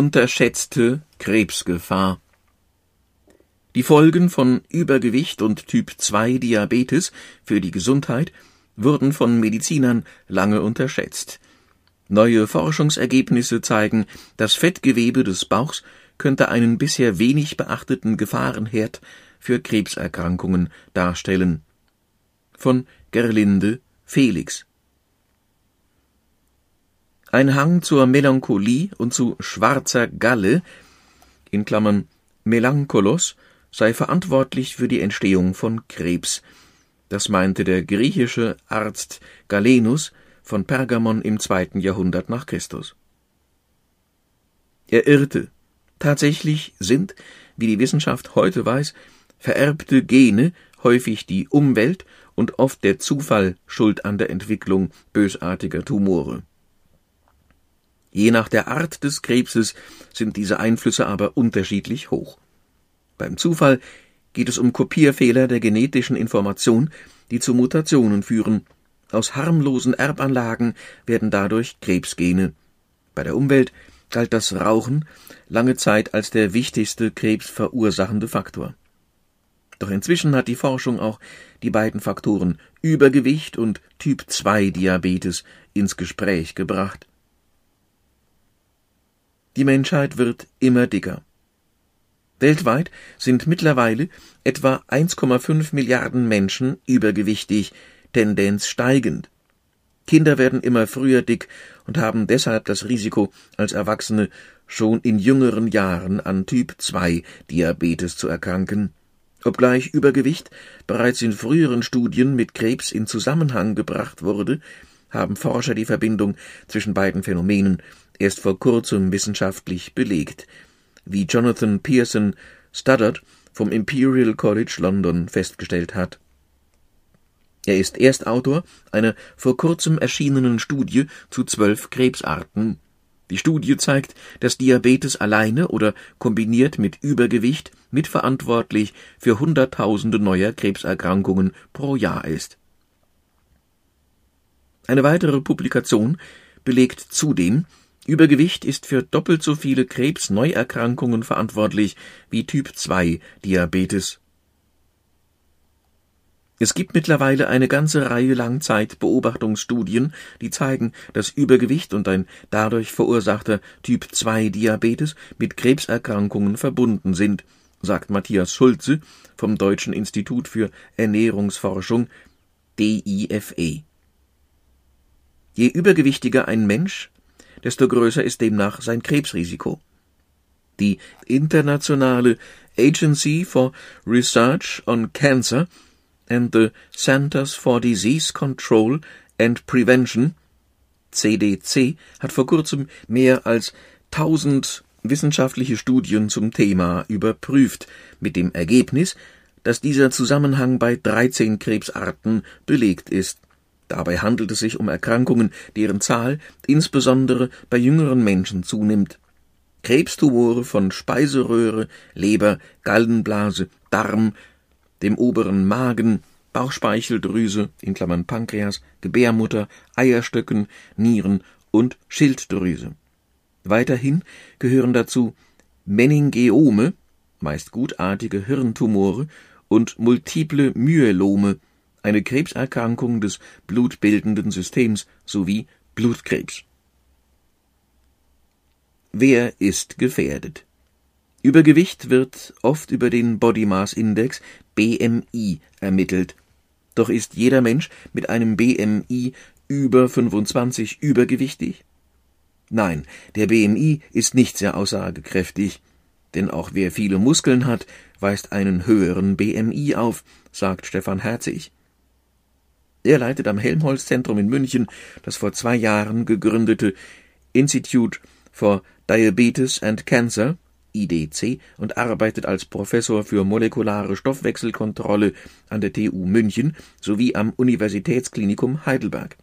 Unterschätzte Krebsgefahr. Die Folgen von Übergewicht und Typ 2 Diabetes für die Gesundheit wurden von Medizinern lange unterschätzt. Neue Forschungsergebnisse zeigen, das Fettgewebe des Bauchs könnte einen bisher wenig beachteten Gefahrenherd für Krebserkrankungen darstellen. Von Gerlinde Felix Ein Hang zur Melancholie und zu schwarzer Galle in Klammern Melancholos sei verantwortlich für die Entstehung von Krebs. Das meinte der griechische Arzt Galenus von Pergamon im zweiten Jahrhundert nach Christus. Er irrte. Tatsächlich sind, wie die Wissenschaft heute weiß, vererbte Gene häufig die Umwelt und oft der Zufall schuld an der Entwicklung bösartiger Tumore. Je nach der Art des Krebses sind diese Einflüsse aber unterschiedlich hoch. Beim Zufall geht es um Kopierfehler der genetischen Information, die zu Mutationen führen, aus harmlosen Erbanlagen werden dadurch Krebsgene. Bei der Umwelt galt das Rauchen lange Zeit als der wichtigste krebsverursachende Faktor. Doch inzwischen hat die Forschung auch die beiden Faktoren Übergewicht und Typ 2 Diabetes ins Gespräch gebracht. Die Menschheit wird immer dicker. Weltweit sind mittlerweile etwa 1,5 Milliarden Menschen übergewichtig, Tendenz steigend. Kinder werden immer früher dick und haben deshalb das Risiko, als Erwachsene schon in jüngeren Jahren an Typ 2 Diabetes zu erkranken. Obgleich Übergewicht bereits in früheren Studien mit Krebs in Zusammenhang gebracht wurde, haben Forscher die Verbindung zwischen beiden Phänomenen erst vor kurzem wissenschaftlich belegt, wie Jonathan Pearson Studdard vom Imperial College London festgestellt hat er ist Erstautor einer vor kurzem erschienenen Studie zu zwölf Krebsarten. Die Studie zeigt, dass Diabetes alleine oder kombiniert mit Übergewicht mitverantwortlich für Hunderttausende neuer Krebserkrankungen pro Jahr ist. Eine weitere Publikation belegt zudem, Übergewicht ist für doppelt so viele Krebsneuerkrankungen verantwortlich wie Typ 2 Diabetes es gibt mittlerweile eine ganze Reihe Langzeitbeobachtungsstudien, die zeigen, dass Übergewicht und ein dadurch verursachter Typ-2-Diabetes mit Krebserkrankungen verbunden sind, sagt Matthias Schulze vom Deutschen Institut für Ernährungsforschung DIFE. Je übergewichtiger ein Mensch, desto größer ist demnach sein Krebsrisiko. Die internationale Agency for Research on Cancer and the Centers for Disease Control and Prevention CDC hat vor kurzem mehr als tausend wissenschaftliche Studien zum Thema überprüft, mit dem Ergebnis, dass dieser Zusammenhang bei 13 Krebsarten belegt ist. Dabei handelt es sich um Erkrankungen, deren Zahl insbesondere bei jüngeren Menschen zunimmt. Krebstumore von Speiseröhre, Leber, Gallenblase, Darm, dem oberen Magen, Bauchspeicheldrüse in Klammern (Pankreas), Gebärmutter, Eierstöcken, Nieren und Schilddrüse. Weiterhin gehören dazu Meningeome (meist gutartige Hirntumore) und multiple Myelome, eine Krebserkrankung des blutbildenden Systems sowie Blutkrebs. Wer ist gefährdet Übergewicht wird oft über den Body Mass Index (BMI) ermittelt, doch ist jeder Mensch mit einem BMI über 25 übergewichtig? Nein, der BMI ist nicht sehr aussagekräftig, denn auch wer viele Muskeln hat, weist einen höheren BMI auf, sagt Stefan Herzig. Er leitet am Helmholtz-Zentrum in München das vor zwei Jahren gegründete Institute for Diabetes and Cancer IDC und arbeitet als Professor für molekulare Stoffwechselkontrolle an der TU München sowie am Universitätsklinikum Heidelberg.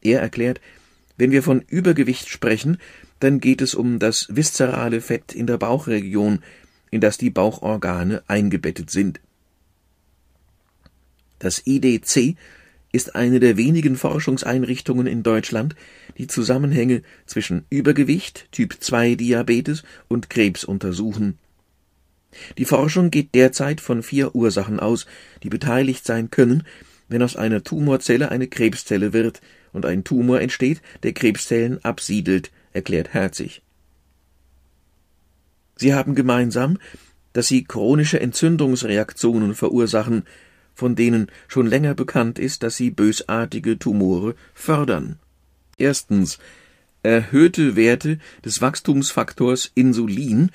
Er erklärt, wenn wir von Übergewicht sprechen, dann geht es um das viszerale Fett in der Bauchregion, in das die Bauchorgane eingebettet sind. Das IDC ist eine der wenigen Forschungseinrichtungen in Deutschland, die Zusammenhänge zwischen Übergewicht, Typ-2-Diabetes und Krebs untersuchen. Die Forschung geht derzeit von vier Ursachen aus, die beteiligt sein können, wenn aus einer Tumorzelle eine Krebszelle wird und ein Tumor entsteht, der Krebszellen absiedelt, erklärt Herzig. Sie haben gemeinsam, dass sie chronische Entzündungsreaktionen verursachen, von denen schon länger bekannt ist, dass sie bösartige Tumore fördern. Erstens erhöhte Werte des Wachstumsfaktors Insulin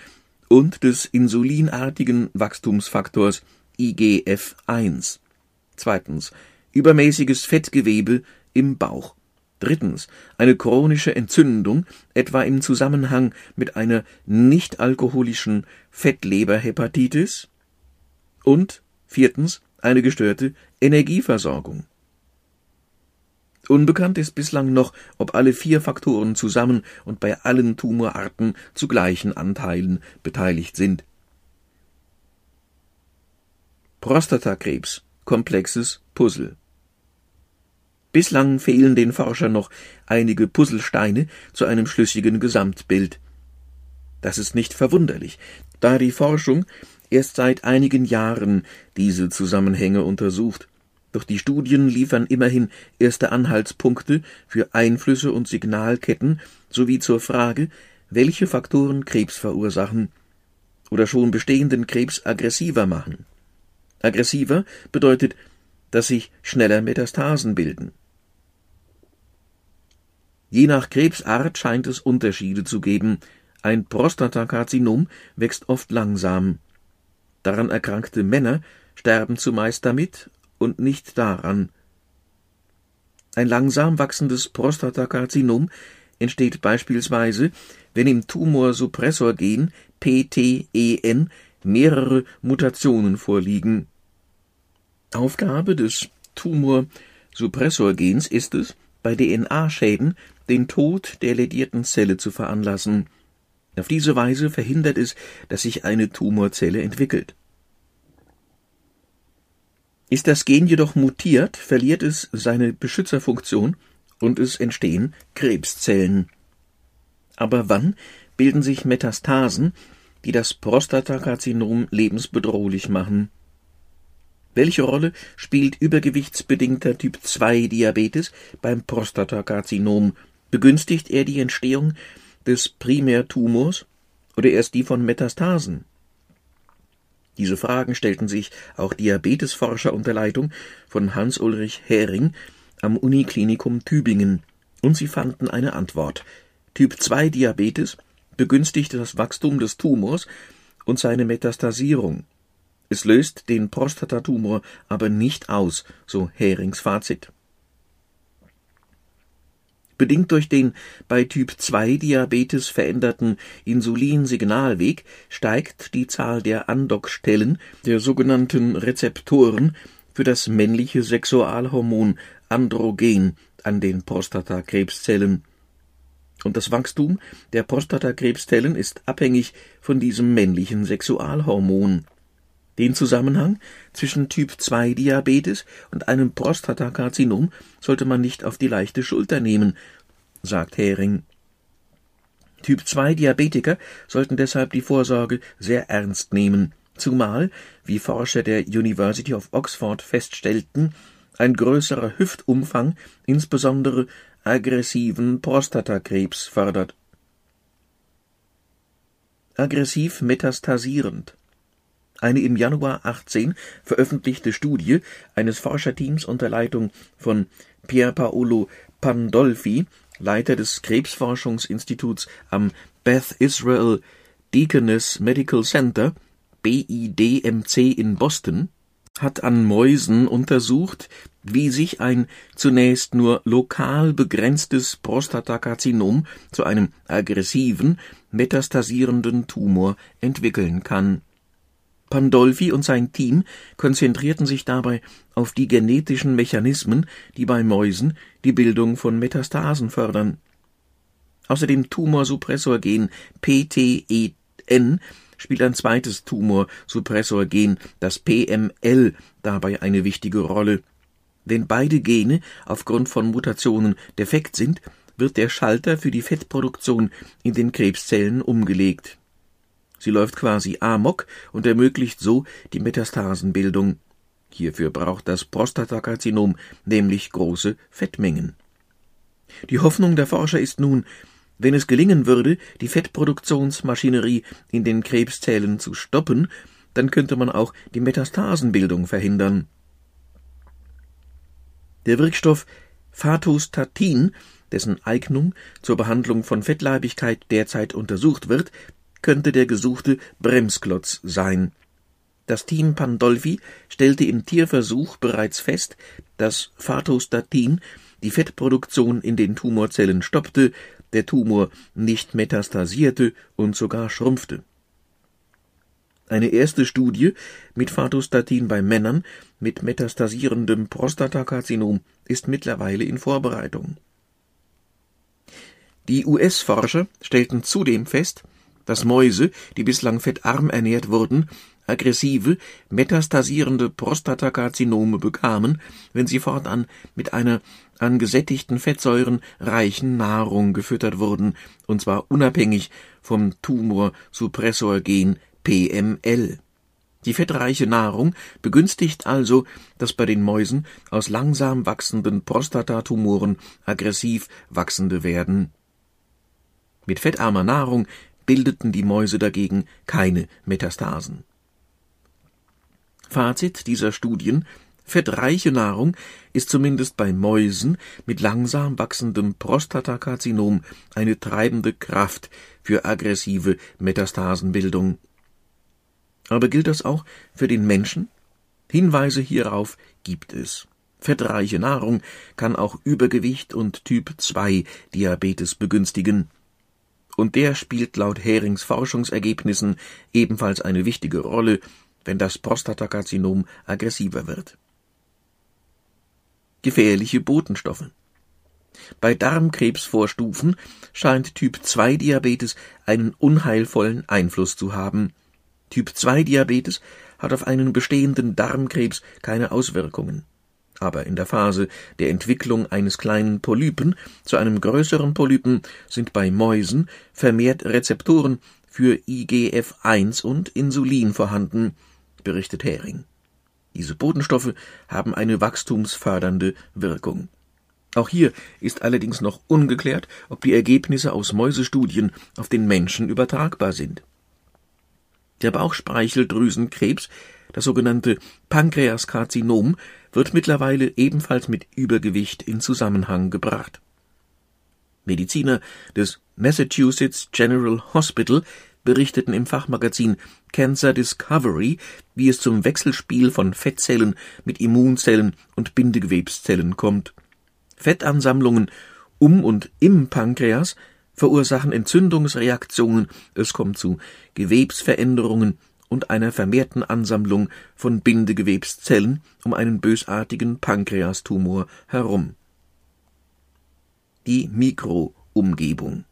und des insulinartigen Wachstumsfaktors IGF-1. Zweitens übermäßiges Fettgewebe im Bauch. Drittens eine chronische Entzündung, etwa im Zusammenhang mit einer nichtalkoholischen Fettleberhepatitis. Und viertens eine gestörte Energieversorgung. Unbekannt ist bislang noch, ob alle vier Faktoren zusammen und bei allen Tumorarten zu gleichen Anteilen beteiligt sind. Prostatakrebs komplexes Puzzle. Bislang fehlen den Forschern noch einige Puzzlesteine zu einem schlüssigen Gesamtbild. Das ist nicht verwunderlich, da die Forschung erst seit einigen Jahren diese Zusammenhänge untersucht. Doch die Studien liefern immerhin erste Anhaltspunkte für Einflüsse und Signalketten sowie zur Frage, welche Faktoren Krebs verursachen oder schon bestehenden Krebs aggressiver machen. Aggressiver bedeutet, dass sich schneller Metastasen bilden. Je nach Krebsart scheint es Unterschiede zu geben. Ein Prostatakarzinom wächst oft langsam. Daran erkrankte Männer sterben zumeist damit und nicht daran. Ein langsam wachsendes Prostatakarzinom entsteht beispielsweise, wenn im Tumorsuppressorgen PTEN mehrere Mutationen vorliegen. Aufgabe des Tumorsuppressorgens ist es, bei DNA-Schäden den Tod der lädierten Zelle zu veranlassen. Auf diese Weise verhindert es, dass sich eine Tumorzelle entwickelt. Ist das Gen jedoch mutiert, verliert es seine Beschützerfunktion und es entstehen Krebszellen. Aber wann bilden sich Metastasen, die das Prostatakarzinom lebensbedrohlich machen? Welche Rolle spielt übergewichtsbedingter Typ 2 Diabetes beim Prostatakarzinom? Begünstigt er die Entstehung des Primärtumors oder erst die von Metastasen? Diese Fragen stellten sich auch Diabetesforscher unter Leitung von Hans-Ulrich Hering am Uniklinikum Tübingen, und sie fanden eine Antwort. Typ 2 Diabetes begünstigt das Wachstum des Tumors und seine Metastasierung. Es löst den Prostatatumor aber nicht aus, so Herings Fazit. Bedingt durch den bei Typ-2-Diabetes veränderten Insulinsignalweg steigt die Zahl der Andockstellen, der sogenannten Rezeptoren, für das männliche Sexualhormon Androgen an den Prostatakrebszellen. Und das Wachstum der Prostatakrebszellen ist abhängig von diesem männlichen Sexualhormon. Den Zusammenhang zwischen Typ-2-Diabetes und einem Prostatakarzinom sollte man nicht auf die leichte Schulter nehmen, sagt Hering. Typ-2-Diabetiker sollten deshalb die Vorsorge sehr ernst nehmen, zumal, wie Forscher der University of Oxford feststellten, ein größerer Hüftumfang insbesondere aggressiven Prostatakrebs fördert. Aggressiv metastasierend eine im Januar 18 veröffentlichte Studie eines Forscherteams unter Leitung von Pier Paolo Pandolfi, Leiter des Krebsforschungsinstituts am Beth Israel Deaconess Medical Center BIDMC in Boston, hat an Mäusen untersucht, wie sich ein zunächst nur lokal begrenztes Prostatakarzinom zu einem aggressiven, metastasierenden Tumor entwickeln kann Pandolfi und sein Team konzentrierten sich dabei auf die genetischen Mechanismen, die bei Mäusen die Bildung von Metastasen fördern. Außer dem Tumorsuppressorgen PTEN spielt ein zweites Tumorsuppressorgen, das PML, dabei eine wichtige Rolle. Wenn beide Gene aufgrund von Mutationen defekt sind, wird der Schalter für die Fettproduktion in den Krebszellen umgelegt. Sie läuft quasi amok und ermöglicht so die Metastasenbildung. Hierfür braucht das Prostatakarzinom nämlich große Fettmengen. Die Hoffnung der Forscher ist nun, wenn es gelingen würde, die Fettproduktionsmaschinerie in den Krebszellen zu stoppen, dann könnte man auch die Metastasenbildung verhindern. Der Wirkstoff Fatostatin, dessen Eignung zur Behandlung von Fettleibigkeit derzeit untersucht wird, könnte der gesuchte Bremsklotz sein. Das Team Pandolfi stellte im Tierversuch bereits fest, dass Fatostatin die Fettproduktion in den Tumorzellen stoppte, der Tumor nicht metastasierte und sogar schrumpfte. Eine erste Studie mit Fatostatin bei Männern mit metastasierendem Prostatakarzinom ist mittlerweile in Vorbereitung. Die US-Forscher stellten zudem fest, dass Mäuse, die bislang fettarm ernährt wurden, aggressive, metastasierende Prostatakarzinome bekamen, wenn sie fortan mit einer an gesättigten Fettsäuren reichen Nahrung gefüttert wurden, und zwar unabhängig vom Tumorsuppressorgen PML. Die fettreiche Nahrung begünstigt also das bei den Mäusen aus langsam wachsenden Prostatatumoren aggressiv wachsende Werden. Mit fettarmer Nahrung bildeten die Mäuse dagegen keine Metastasen. Fazit dieser Studien Fettreiche Nahrung ist zumindest bei Mäusen mit langsam wachsendem Prostatakarzinom eine treibende Kraft für aggressive Metastasenbildung. Aber gilt das auch für den Menschen? Hinweise hierauf gibt es. Fettreiche Nahrung kann auch Übergewicht und Typ 2 Diabetes begünstigen. Und der spielt laut Herings Forschungsergebnissen ebenfalls eine wichtige Rolle, wenn das Prostatakarzinom aggressiver wird. Gefährliche Botenstoffe bei Darmkrebsvorstufen scheint Typ 2 Diabetes einen unheilvollen Einfluss zu haben. Typ-2-Diabetes hat auf einen bestehenden Darmkrebs keine Auswirkungen. Aber in der Phase der Entwicklung eines kleinen Polypen zu einem größeren Polypen sind bei Mäusen vermehrt Rezeptoren für IGF-1 und Insulin vorhanden, berichtet Hering. Diese Botenstoffe haben eine wachstumsfördernde Wirkung. Auch hier ist allerdings noch ungeklärt, ob die Ergebnisse aus Mäusestudien auf den Menschen übertragbar sind. Der Bauchspeicheldrüsenkrebs, das sogenannte Pankreaskarzinom, wird mittlerweile ebenfalls mit Übergewicht in Zusammenhang gebracht. Mediziner des Massachusetts General Hospital berichteten im Fachmagazin Cancer Discovery, wie es zum Wechselspiel von Fettzellen mit Immunzellen und Bindegewebszellen kommt. Fettansammlungen um und im Pankreas verursachen Entzündungsreaktionen, es kommt zu Gewebsveränderungen und einer vermehrten Ansammlung von Bindegewebszellen um einen bösartigen Pankreastumor herum. Die Mikroumgebung.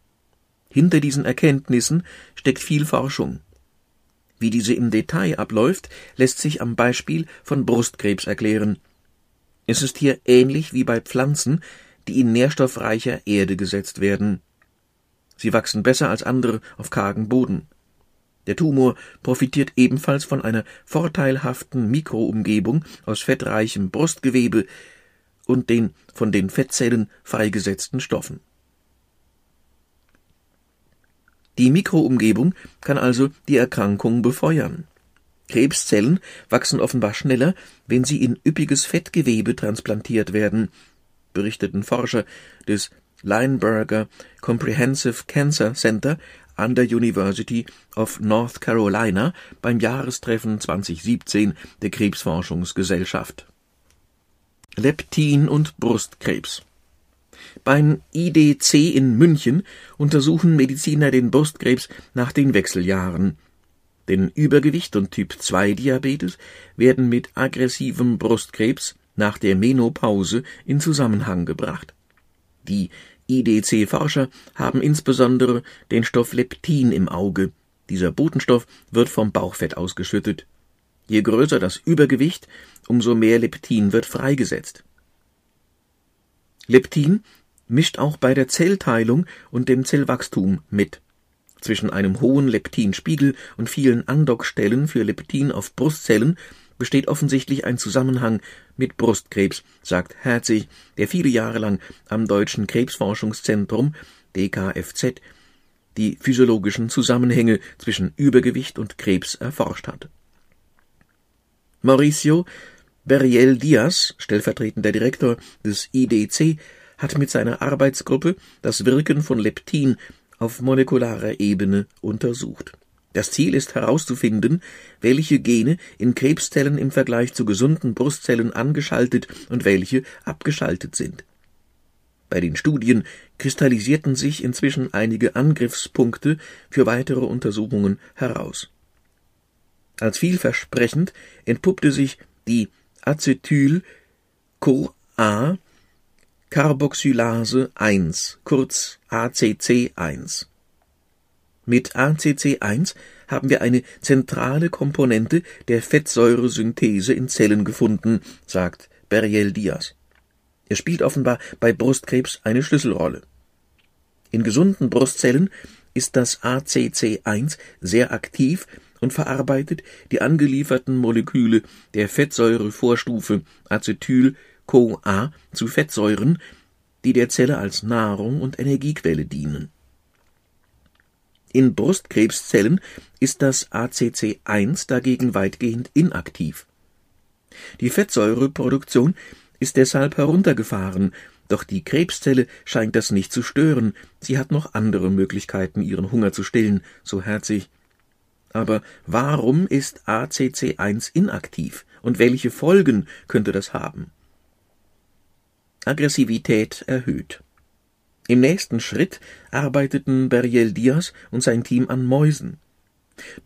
Hinter diesen Erkenntnissen steckt viel Forschung. Wie diese im Detail abläuft, lässt sich am Beispiel von Brustkrebs erklären. Es ist hier ähnlich wie bei Pflanzen, die in nährstoffreicher Erde gesetzt werden. Sie wachsen besser als andere auf kargen Boden. Der Tumor profitiert ebenfalls von einer vorteilhaften Mikroumgebung aus fettreichem Brustgewebe und den von den Fettzellen freigesetzten Stoffen. Die Mikroumgebung kann also die Erkrankung befeuern. Krebszellen wachsen offenbar schneller, wenn sie in üppiges Fettgewebe transplantiert werden, berichteten Forscher des Lineberger Comprehensive Cancer Center an der University of North Carolina beim Jahrestreffen 2017 der Krebsforschungsgesellschaft. Leptin und Brustkrebs beim IDC in München untersuchen Mediziner den Brustkrebs nach den Wechseljahren. Denn Übergewicht und Typ-2-Diabetes werden mit aggressivem Brustkrebs nach der Menopause in Zusammenhang gebracht. Die IDC-Forscher haben insbesondere den Stoff Leptin im Auge. Dieser Botenstoff wird vom Bauchfett ausgeschüttet. Je größer das Übergewicht, umso mehr Leptin wird freigesetzt. Leptin mischt auch bei der Zellteilung und dem Zellwachstum mit. Zwischen einem hohen Leptinspiegel und vielen Andockstellen für Leptin auf Brustzellen besteht offensichtlich ein Zusammenhang mit Brustkrebs, sagt Herzig, der viele Jahre lang am Deutschen Krebsforschungszentrum DKFZ die physiologischen Zusammenhänge zwischen Übergewicht und Krebs erforscht hat. Mauricio Beriel Diaz, stellvertretender Direktor des IDC, hat mit seiner Arbeitsgruppe das Wirken von Leptin auf molekularer Ebene untersucht. Das Ziel ist herauszufinden, welche Gene in Krebszellen im Vergleich zu gesunden Brustzellen angeschaltet und welche abgeschaltet sind. Bei den Studien kristallisierten sich inzwischen einige Angriffspunkte für weitere Untersuchungen heraus. Als vielversprechend entpuppte sich die Acetyl-CoA Carboxylase 1, kurz ACC1. Mit ACC1 haben wir eine zentrale Komponente der Fettsäuresynthese in Zellen gefunden, sagt Beriel Diaz. Er spielt offenbar bei Brustkrebs eine Schlüsselrolle. In gesunden Brustzellen ist das ACC1 sehr aktiv und verarbeitet die angelieferten Moleküle der Fettsäurevorstufe Acetyl-CoA zu Fettsäuren, die der Zelle als Nahrung und Energiequelle dienen. In Brustkrebszellen ist das ACC1 dagegen weitgehend inaktiv. Die Fettsäureproduktion ist deshalb heruntergefahren, doch die Krebszelle scheint das nicht zu stören, sie hat noch andere Möglichkeiten, ihren Hunger zu stillen, so Herzig. Aber warum ist ACC1 inaktiv und welche Folgen könnte das haben? Aggressivität erhöht. Im nächsten Schritt arbeiteten Beriel Diaz und sein Team an Mäusen.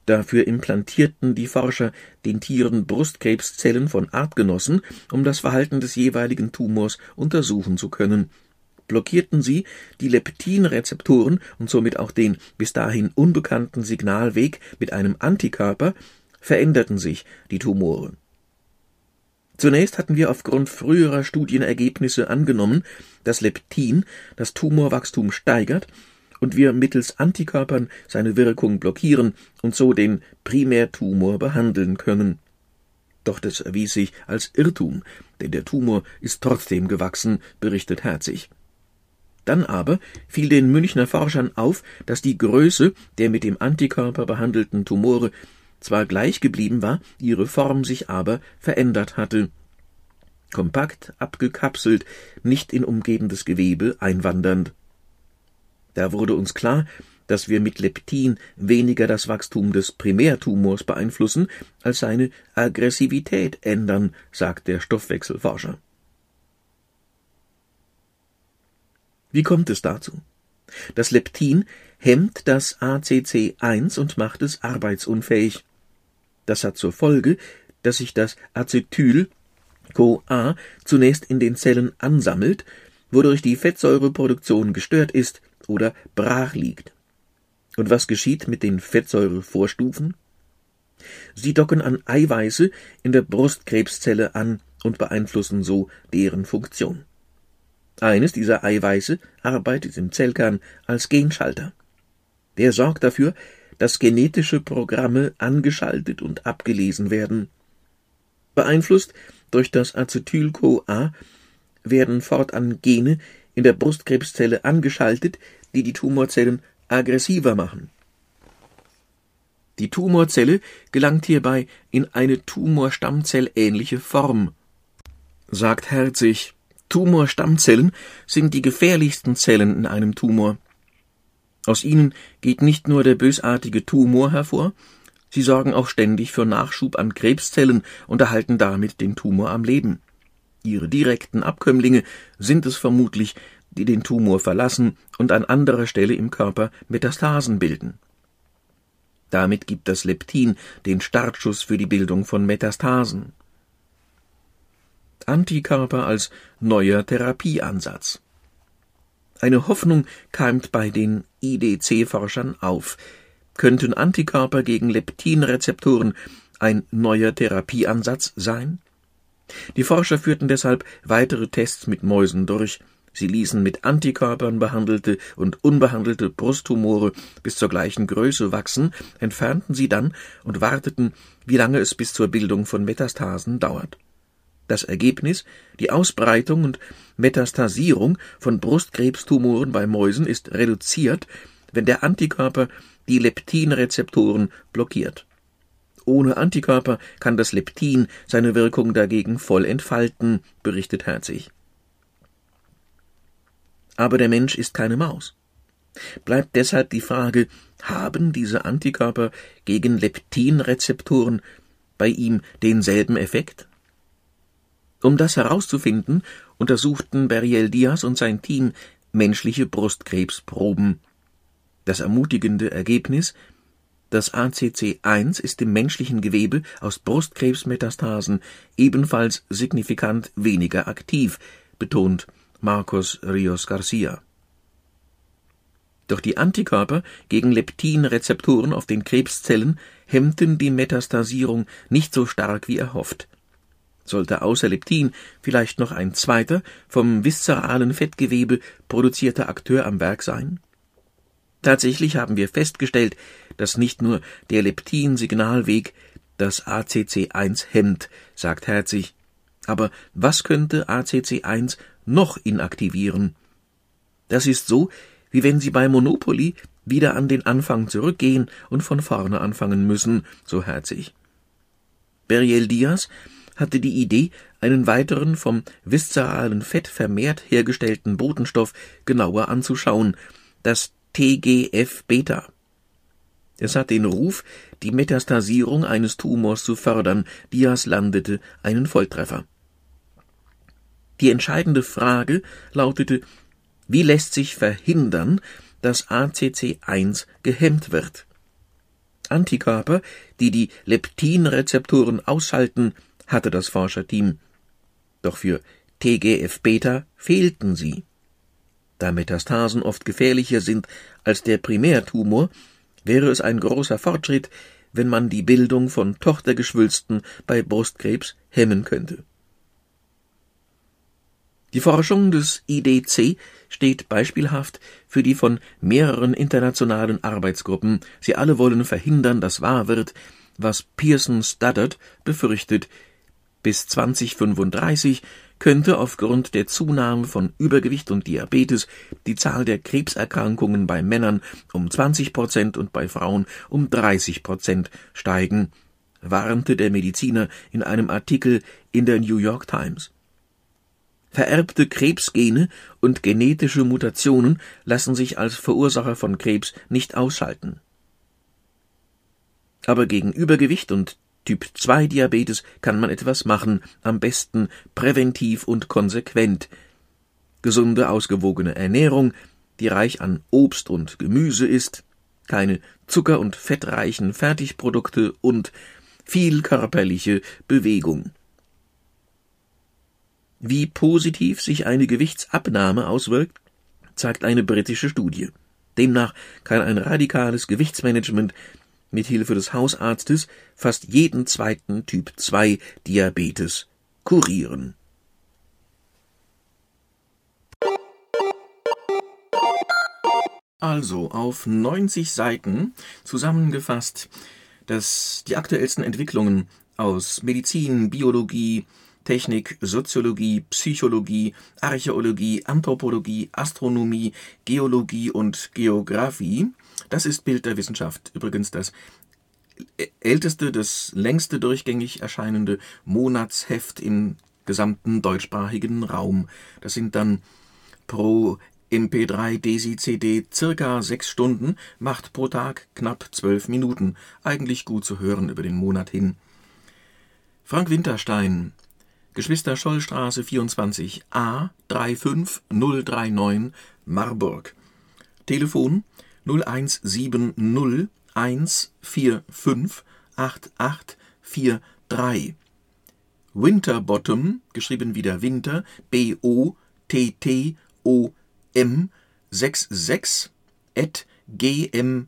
Dafür implantierten die Forscher den Tieren Brustkrebszellen von Artgenossen, um das Verhalten des jeweiligen Tumors untersuchen zu können. Blockierten sie die Leptinrezeptoren und somit auch den bis dahin unbekannten Signalweg mit einem Antikörper, veränderten sich die Tumore. Zunächst hatten wir aufgrund früherer Studienergebnisse angenommen, dass Leptin das Tumorwachstum steigert und wir mittels Antikörpern seine Wirkung blockieren und so den Primärtumor behandeln können. Doch das erwies sich als Irrtum, denn der Tumor ist trotzdem gewachsen, berichtet Herzig. Dann aber fiel den Münchner Forschern auf, dass die Größe der mit dem Antikörper behandelten Tumore zwar gleich geblieben war, ihre Form sich aber verändert hatte. Kompakt, abgekapselt, nicht in umgebendes Gewebe einwandernd. Da wurde uns klar, dass wir mit Leptin weniger das Wachstum des Primärtumors beeinflussen, als seine Aggressivität ändern, sagt der Stoffwechselforscher. Wie kommt es dazu? Das Leptin hemmt das ACC1 und macht es arbeitsunfähig. Das hat zur Folge, dass sich das Acetyl CoA zunächst in den Zellen ansammelt, wodurch die Fettsäureproduktion gestört ist oder brach liegt. Und was geschieht mit den Fettsäurevorstufen? Sie docken an Eiweiße in der Brustkrebszelle an und beeinflussen so deren Funktion. Eines dieser Eiweiße arbeitet im Zellkern als Genschalter. Der sorgt dafür, dass genetische Programme angeschaltet und abgelesen werden. Beeinflusst durch das Acetyl-CoA werden fortan Gene in der Brustkrebszelle angeschaltet, die die Tumorzellen aggressiver machen. Die Tumorzelle gelangt hierbei in eine Tumorstammzellähnliche Form. Sagt Herzig, Tumorstammzellen sind die gefährlichsten Zellen in einem Tumor. Aus ihnen geht nicht nur der bösartige Tumor hervor, sie sorgen auch ständig für Nachschub an Krebszellen und erhalten damit den Tumor am Leben. Ihre direkten Abkömmlinge sind es vermutlich, die den Tumor verlassen und an anderer Stelle im Körper Metastasen bilden. Damit gibt das Leptin den Startschuss für die Bildung von Metastasen. Antikörper als neuer Therapieansatz. Eine Hoffnung keimt bei den IDC-Forschern auf. Könnten Antikörper gegen Leptinrezeptoren ein neuer Therapieansatz sein? Die Forscher führten deshalb weitere Tests mit Mäusen durch, Sie ließen mit Antikörpern behandelte und unbehandelte Brusttumore bis zur gleichen Größe wachsen, entfernten sie dann und warteten, wie lange es bis zur Bildung von Metastasen dauert. Das Ergebnis, die Ausbreitung und Metastasierung von Brustkrebstumoren bei Mäusen ist reduziert, wenn der Antikörper die Leptinrezeptoren blockiert. Ohne Antikörper kann das Leptin seine Wirkung dagegen voll entfalten, berichtet Herzig. Aber der Mensch ist keine Maus. Bleibt deshalb die Frage, haben diese Antikörper gegen Leptinrezeptoren bei ihm denselben Effekt? Um das herauszufinden, untersuchten Beriel Diaz und sein Team menschliche Brustkrebsproben. Das ermutigende Ergebnis das ACC1 ist im menschlichen Gewebe aus Brustkrebsmetastasen ebenfalls signifikant weniger aktiv, betont Marcos Rios Garcia. Doch die Antikörper gegen Leptinrezeptoren auf den Krebszellen hemmten die Metastasierung nicht so stark wie erhofft. Sollte außer Leptin vielleicht noch ein zweiter, vom viszeralen Fettgewebe produzierter Akteur am Werk sein? Tatsächlich haben wir festgestellt, dass nicht nur der Leptin-Signalweg das ACC1 hemmt, sagt Herzig. Aber was könnte ACC1 noch inaktivieren? Das ist so, wie wenn Sie bei Monopoly wieder an den Anfang zurückgehen und von vorne anfangen müssen, so Herzig. Beriel Diaz hatte die Idee, einen weiteren vom viszeralen Fett vermehrt hergestellten Botenstoff genauer anzuschauen, das TGF-Beta. Es hat den Ruf, die Metastasierung eines Tumors zu fördern. Diaz landete einen Volltreffer. Die entscheidende Frage lautete, wie lässt sich verhindern, dass ACC1 gehemmt wird? Antikörper, die die Leptinrezeptoren ausschalten, hatte das Forscherteam. Doch für TGF-Beta fehlten sie. Da Metastasen oft gefährlicher sind als der Primärtumor, wäre es ein großer Fortschritt, wenn man die Bildung von Tochtergeschwülsten bei Brustkrebs hemmen könnte. Die Forschung des IDC steht beispielhaft für die von mehreren internationalen Arbeitsgruppen. Sie alle wollen verhindern, dass wahr wird, was Pearson Studdard befürchtet. Bis 2035 könnte aufgrund der Zunahme von Übergewicht und Diabetes die Zahl der Krebserkrankungen bei Männern um 20 Prozent und bei Frauen um 30 Prozent steigen, warnte der Mediziner in einem Artikel in der New York Times. Vererbte Krebsgene und genetische Mutationen lassen sich als Verursacher von Krebs nicht ausschalten. Aber gegen Übergewicht und Typ-2-Diabetes kann man etwas machen, am besten präventiv und konsequent. Gesunde, ausgewogene Ernährung, die reich an Obst und Gemüse ist, keine zucker- und fettreichen Fertigprodukte und viel körperliche Bewegung. Wie positiv sich eine Gewichtsabnahme auswirkt, zeigt eine britische Studie. Demnach kann ein radikales Gewichtsmanagement mit Hilfe des Hausarztes fast jeden zweiten Typ 2 Diabetes kurieren. Also auf 90 Seiten zusammengefasst, dass die aktuellsten Entwicklungen aus Medizin, Biologie, Technik, Soziologie, Psychologie, Archäologie, Anthropologie, Astronomie, Geologie und Geographie das ist Bild der Wissenschaft. Übrigens das älteste, das längste durchgängig erscheinende Monatsheft im gesamten deutschsprachigen Raum. Das sind dann pro MP3 Desi CD circa sechs Stunden, macht pro Tag knapp zwölf Minuten. Eigentlich gut zu hören über den Monat hin. Frank Winterstein, Geschwister Schollstraße 24 A 35039 Marburg. Telefon 0170 145 8843. Winterbottom, geschrieben wieder Winter, B-O-T-T-O-M 66 at gmx.de